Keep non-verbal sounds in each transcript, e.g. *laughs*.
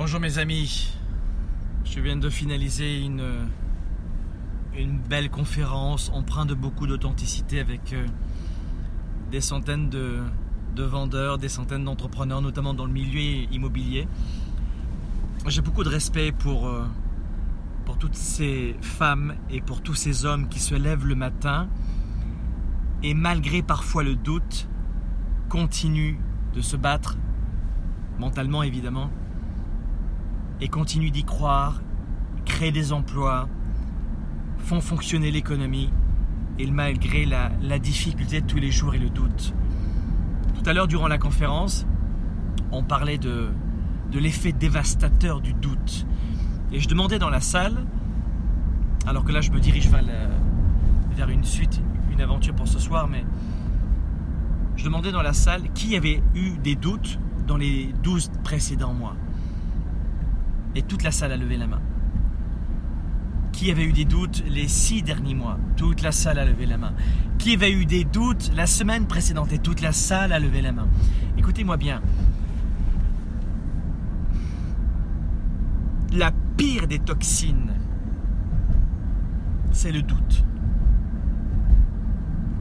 Bonjour mes amis, je viens de finaliser une, belle conférence empreinte de beaucoup d'authenticité avec euh, des centaines de, de vendeurs, des centaines d'entrepreneurs, notamment dans le milieu immobilier. J'ai beaucoup de respect pour, euh, pour toutes ces femmes et pour tous ces hommes qui se lèvent le matin et malgré parfois le doute, continuent de se battre, mentalement évidemment, et continuent d'y croire, créent des emplois, font fonctionner l'économie, et malgré la, difficulté de tous les jours et le doute. Tout à l'heure, durant la conférence, on parlait de, l'effet dévastateur du doute. Et je demandais dans la salle, alors que là je me dirige vers, vers une suite, une aventure pour ce soir, mais je demandais dans la salle qui avait eu des doutes dans les 12 précédents mois? Et toute la salle a levé la main. Qui avait eu des doutes les six derniers mois? Toute la salle a levé la main. Qui avait eu des doutes la semaine précédente? Et toute la salle a levé la main. Écoutez-moi bien. La pire des toxines, c'est le doute.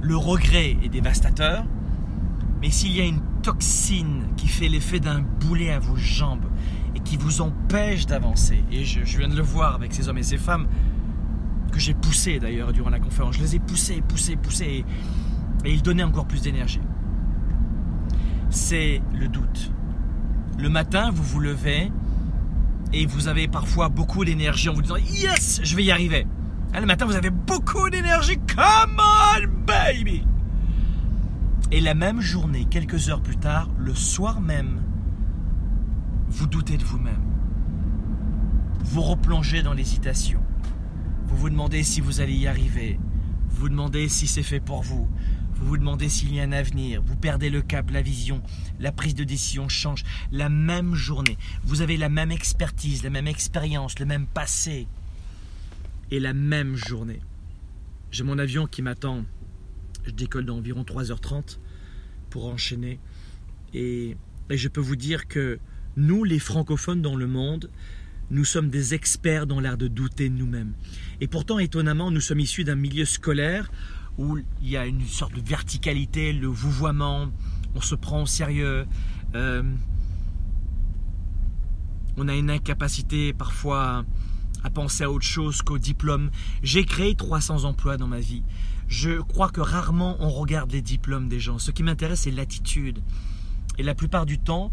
Le regret est dévastateur, mais s'il y a une toxine qui fait l'effet d'un boulet à vos jambes qui vous empêche d'avancer, et je, viens de le voir avec ces hommes et ces femmes que j'ai poussés d'ailleurs durant la conférence, je les ai poussés, poussés, poussés, et, et ils donnaient encore plus d'énergie. C'est le doute. Le matin, vous vous levez et vous avez parfois beaucoup d'énergie en vous disant Yes, je vais y arriver. le matin, vous avez beaucoup d'énergie. Come on, baby! Et la même journée, quelques heures plus tard, le soir même, vous doutez de vous-même. Vous replongez dans l'hésitation. Vous vous demandez si vous allez y arriver. Vous vous demandez si c'est fait pour vous. Vous vous demandez s'il y a un avenir. Vous perdez le cap, la vision. La prise de décision change. La même journée. Vous avez la même expertise, la même expérience, le même passé. Et la même journée. J'ai mon avion qui m'attend je décolle dans environ 3h30 pour enchaîner. Et, et, je peux vous dire que nous, les francophones dans le monde, nous sommes des experts dans l'art de douter de nous-mêmes. Et pourtant, étonnamment, nous sommes issus d'un milieu scolaire où il y a une sorte de verticalité, le vouvoiement, on se prend au sérieux. Euh, on a une incapacité parfois à penser à autre chose qu'au diplôme. J'ai créé 300 emplois dans ma vie je crois que rarement on regarde les diplômes des gens. Ce qui m'intéresse, c'est l'attitude. Et la plupart du temps,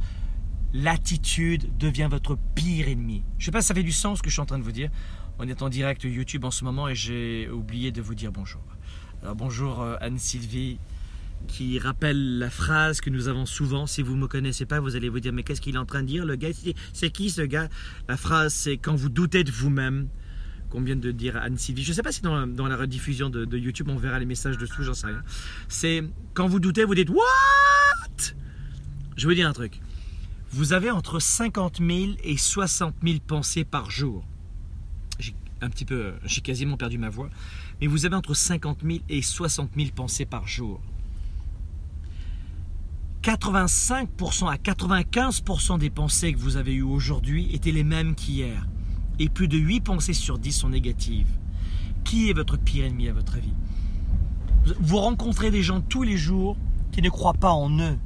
l'attitude devient votre pire ennemi. Je ne sais pas si ça fait du sens ce que je suis en train de vous dire. On est en direct YouTube en ce moment et j'ai oublié de vous dire bonjour. Alors bonjour euh, Anne-Sylvie qui rappelle la phrase que nous avons souvent. Si vous ne me connaissez pas, vous allez vous dire mais qu'est-ce qu'il est en train de dire Le gars, c'est qui ce gars? La phrase c'est quand vous doutez de vous-même, qu'on vient de dire Anne Sylvie. Je ne sais pas si dans la, rediffusion de, de, YouTube on verra les messages dessous, j'en sais rien. C'est quand vous doutez, vous dites What? Je vous dire un truc. Vous avez entre 50 000 et 60 000 pensées par jour. J'ai un petit peu, j'ai quasiment perdu ma voix, mais vous avez entre 50 000 et 60 000 pensées par jour. 85% à 95% des pensées que vous avez eues aujourd'hui étaient les mêmes qu'hier et plus de 8 pensées sur 10 sont négatives. Qui est votre pire ennemi à votre avis? Vous rencontrez des gens tous les jours qui ne croient pas en eux.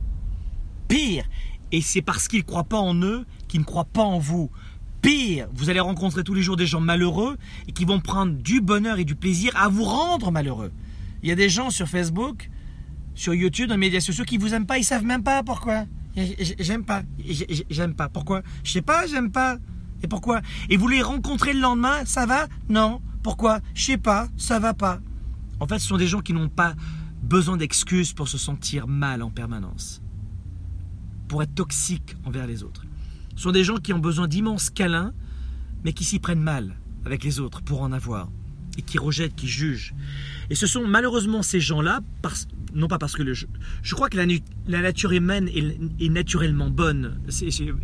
Pire, et c'est parce qu'ils ne croient pas en eux qu'ils ne croient pas en vous. Pire, vous allez rencontrer tous les jours des gens malheureux et qui vont prendre du bonheur et du plaisir à vous rendre malheureux. Il y a des gens sur Facebook, sur YouTube, dans les médias sociaux qui vous aiment pas, ils savent même pas pourquoi. J'aime pas, j'aime pas. Pourquoi? Je sais pas, j'aime pas. Et pourquoi? Et vous les rencontrez le lendemain, ça va? Non. Pourquoi? Je sais pas, ça va pas. En fait, ce sont des gens qui n'ont pas besoin d'excuses pour se sentir mal en permanence, pour être toxiques envers les autres. Ce sont des gens qui ont besoin d'immenses câlins, mais qui s'y prennent mal avec les autres pour en avoir, et qui rejettent, qui jugent. Et ce sont malheureusement ces gens-là, non pas parce que je crois que la, nature humaine est, naturellement bonne,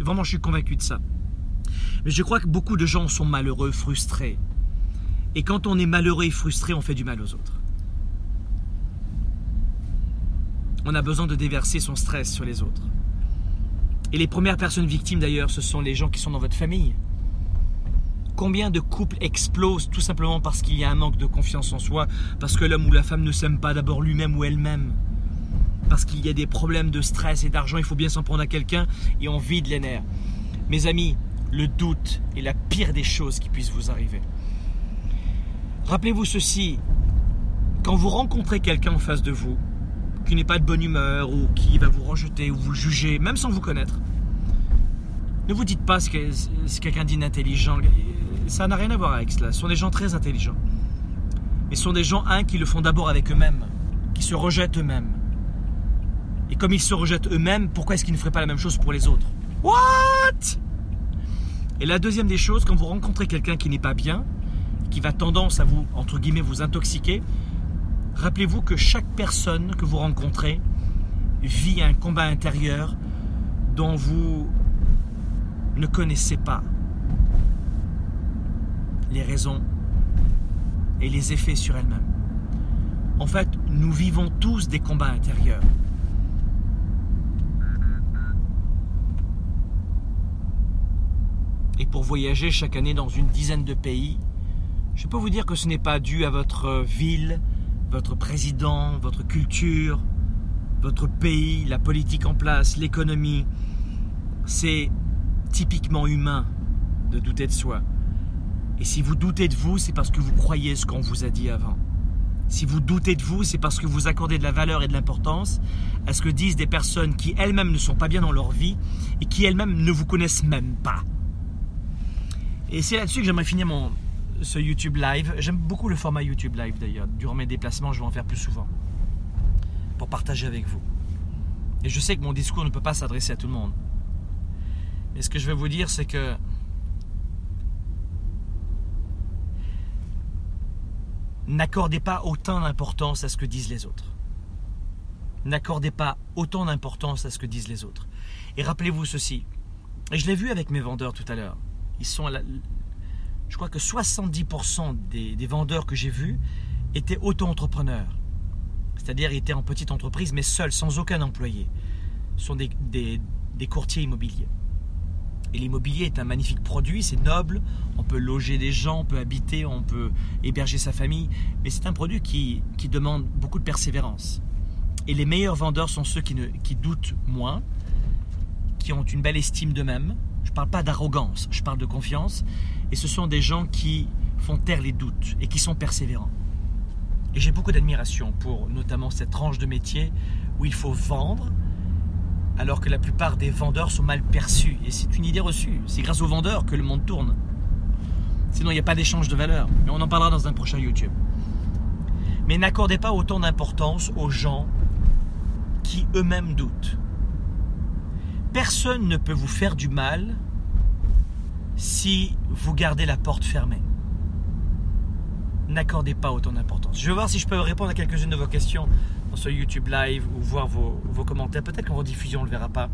vraiment je suis convaincu de ça. Mais je crois que beaucoup de gens sont malheureux, frustrés. Et quand on est malheureux et frustré, on fait du mal aux autres. On a besoin de déverser son stress sur les autres. Et les premières personnes victimes d'ailleurs, ce sont les gens qui sont dans votre famille. Combien de couples explosent tout simplement parce qu'il y a un manque de confiance en soi, parce que l'homme ou la femme ne s'aime pas d'abord lui-même ou elle-même, parce qu'il y a des problèmes de stress et d'argent, il faut bien s'en prendre à quelqu'un et on vide les nerfs. Mes amis, le doute est la pire des choses qui puissent vous arriver. Rappelez-vous ceci, quand vous rencontrez quelqu'un en face de vous, qui n'est pas de bonne humeur ou qui va vous rejeter ou vous juger, même sans vous connaître, ne vous dites pas que c'est quelqu'un d'inintelligent. Ça n'a rien à voir avec cela. Ce sont des gens très intelligents. Mais ce sont des gens, un, qui le font d'abord avec eux-mêmes, qui se rejettent eux-mêmes. Et comme ils se rejettent eux-mêmes, pourquoi est-ce qu'ils ne feraient pas la même chose pour les autres? What? Et la deuxième des choses, quand vous rencontrez quelqu'un qui n'est pas bien, qui va tendance à vous, entre guillemets, vous intoxiquer, rappelez-vous que chaque personne que vous rencontrez vit un combat intérieur dont vous ne connaissez pas les raisons et les effets sur elle-même. En fait, nous vivons tous des combats intérieurs. Et pour voyager chaque année dans une dizaine de pays, je peux vous dire que ce n'est pas dû à votre ville, votre président, votre culture, votre pays, la politique en place, l'économie. C'est typiquement humain de douter de soi. Et si vous doutez de vous, c'est parce que vous croyez ce qu'on vous a dit avant. Si vous doutez de vous, c'est parce que vous accordez de la valeur et de l'importance à ce que disent des personnes qui elles-mêmes ne sont pas bien dans leur vie et qui elles-mêmes ne vous connaissent même pas. Et c'est là-dessus que j'aimerais finir mon, ce YouTube Live. J'aime beaucoup le format YouTube Live d'ailleurs. Durant mes déplacements, je vais en faire plus souvent. Pour partager avec vous. Et je sais que mon discours ne peut pas s'adresser à tout le monde. Mais ce que je vais vous dire, c'est que n'accordez pas autant d'importance à ce que disent les autres. N'accordez pas autant d'importance à ce que disent les autres. Et rappelez-vous ceci, et je l'ai vu avec mes vendeurs tout à l'heure, ils sont je crois que 70% des, vendeurs que j'ai vus étaient auto-entrepreneurs. C'est-à-dire étaient en petite entreprise, mais seuls, sans aucun employé. Ce sont des, courtiers immobiliers. Et l'immobilier est un magnifique produit, c'est noble, on peut loger des gens, on peut habiter, on peut héberger sa famille, mais c'est un produit qui, demande beaucoup de persévérance. Et les meilleurs vendeurs sont ceux qui, qui doutent moins, qui ont une belle estime d'eux-mêmes, je ne parle pas d'arrogance, je parle de confiance. Et ce sont des gens qui font taire les doutes et qui sont persévérants. Et j'ai beaucoup d'admiration pour notamment cette tranche de métier où il faut vendre, alors que la plupart des vendeurs sont mal perçus. Et c'est une idée reçue. C'est grâce aux vendeurs que le monde tourne. Sinon, il n'y a pas d'échange de valeur. Mais on en parlera dans un prochain YouTube. Mais n'accordez pas autant d'importance aux gens qui eux-mêmes doutent personne ne peut vous faire du mal si vous gardez la porte fermée. N'accordez pas autant d'importance. Je vais voir si je peux répondre à quelques-unes de vos questions dans ce YouTube live ou voir vos, commentaires. Peut-être qu'en rediffusion, on ne le verra pas.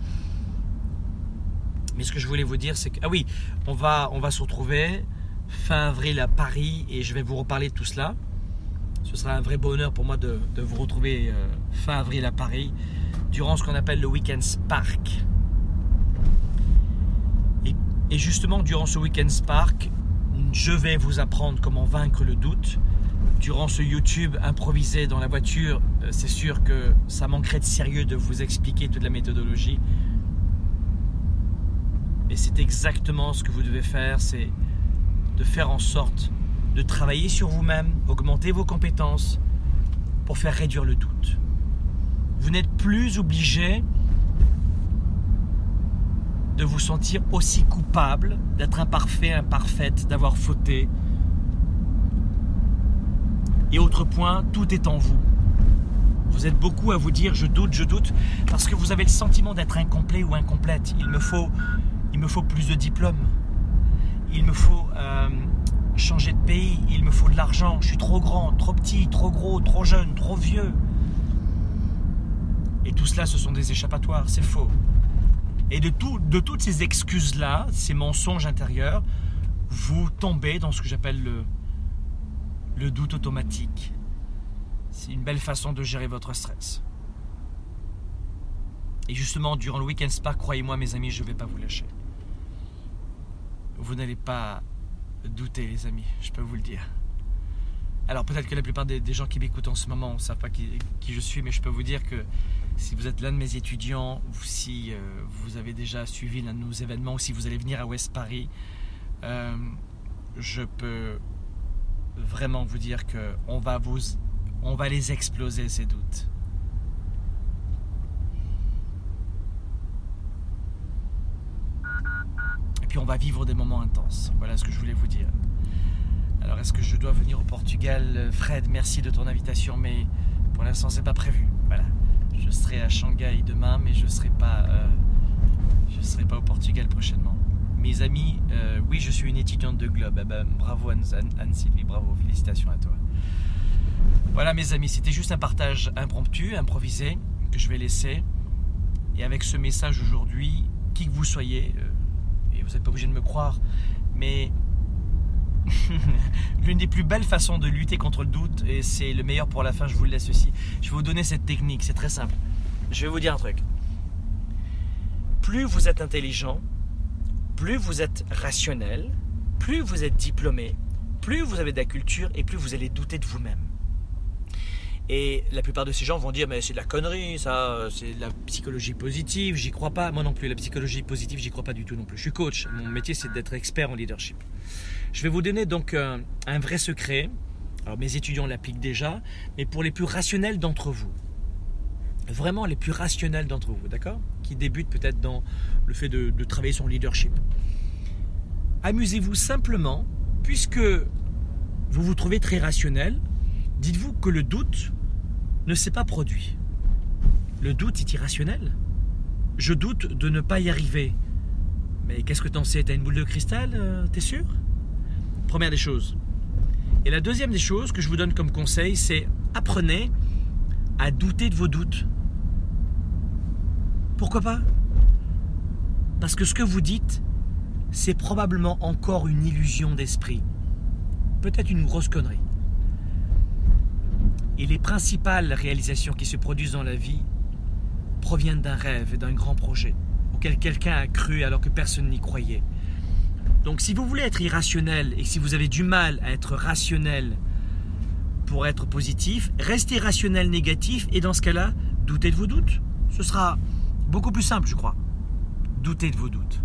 Mais ce que je voulais vous dire, c'est que. Ah oui, on va, se retrouver fin avril à Paris et je vais vous reparler de tout cela. Ce sera un vrai bonheur pour moi de, vous retrouver euh, fin avril à Paris durant ce qu'on appelle le Weekend Spark. Et justement, durant ce Weekend Spark, je vais vous apprendre comment vaincre le doute. Durant ce YouTube improvisé dans la voiture, euh, c'est sûr que ça manquerait de sérieux de vous expliquer toute la méthodologie. Mais c'est exactement ce que vous devez faire, c'est de faire en sorte de travailler sur vous-même, augmenter vos compétences pour faire réduire le doute. Vous n'êtes plus obligé de vous sentir aussi coupable d'être imparfait, imparfaite, d'avoir fauté. Et autre point, tout est en vous. Vous êtes beaucoup à vous dire je doute, je doute, parce que vous avez le sentiment d'être incomplet ou incomplète. Il me faut, plus de diplômes. Il me faut euh, changer de pays. Il me faut de l'argent. Je suis trop grand, trop petit, trop gros, trop jeune, trop vieux. Et tout cela, ce sont des échappatoires. C'est faux. Et de, tout, de toutes ces excuses-là, ces mensonges intérieurs, vous tombez dans ce que j'appelle le, le doute automatique. C'est une belle façon de gérer votre stress. Et justement, durant le week-end Spa, croyez-moi mes amis, je ne vais pas vous lâcher. Vous n'allez pas douter les amis, je peux vous le dire. Alors peut-être que la plupart des, gens qui m'écoutent en ce moment ne savent pas qui, je suis, mais je peux vous dire que si vous êtes l'un de mes étudiants ou si euh, vous avez déjà suivi l'un de nos événements ou si vous allez venir à West Paris, euh, je peux vraiment vous dire que on va vous, on va les exploser ces doutes. Et puis on va vivre des moments intenses. Voilà ce que je voulais vous dire. Alors est-ce que je dois venir au Portugal Fred, merci de ton invitation, mais pour l'instant c'est pas prévu. Voilà. Je serai à Shanghai demain, mais je serai euh, serai pas au Portugal prochainement. Mes amis, euh, oui, je suis une étudiante de Globe. Eh ben, bravo Anne-Sylvie, bravo, félicitations à toi. Voilà mes amis, c'était juste un partage impromptu, improvisé, que je vais laisser. Et avec ce message aujourd'hui, qui que vous soyez, euh, et vous n'êtes pas obligé de me croire, mais *laughs* L'une des plus belles façons de lutter contre le doute, et c'est le meilleur pour la fin, je vous le laisse aussi. Je vais vous donner cette technique, c'est très simple. Je vais vous dire un truc. Plus vous êtes intelligent, plus vous êtes rationnel, plus vous êtes diplômé, plus vous avez de la culture et plus vous allez douter de vous-même. Et la plupart de ces gens vont dire mais c'est de la connerie, ça, c'est de la psychologie positive, j'y crois pas. Moi non plus, la psychologie positive, j'y crois pas du tout non plus. Je suis coach, mon métier c'est d'être expert en leadership. Je vais vous donner donc un, vrai secret. Alors mes étudiants l'appliquent déjà, mais pour les plus rationnels d'entre vous, vraiment les plus rationnels d'entre vous, d'accord? Qui débutent peut-être dans le fait de, de travailler son leadership. Amusez-vous simplement, puisque vous vous trouvez très rationnel, dites-vous que le doute ne s'est pas produit. Le doute est irrationnel. Je doute de ne pas y arriver. Mais qu'est-ce que t'en sais? T'as une boule de cristal euh, T'es sûr? Première des choses. Et la deuxième des choses que je vous donne comme conseil, c'est apprenez à douter de vos doutes. Pourquoi pas? Parce que ce que vous dites, c'est probablement encore une illusion d'esprit. Peut-être une grosse connerie. Et les principales réalisations qui se produisent dans la vie proviennent d'un rêve et d'un grand projet auquel quelqu'un a cru alors que personne n'y croyait. Donc si vous voulez être irrationnel et si vous avez du mal à être rationnel pour être positif, restez rationnel négatif et dans ce cas-là, doutez de vos doutes. Ce sera beaucoup plus simple, je crois. Doutez de vos doutes.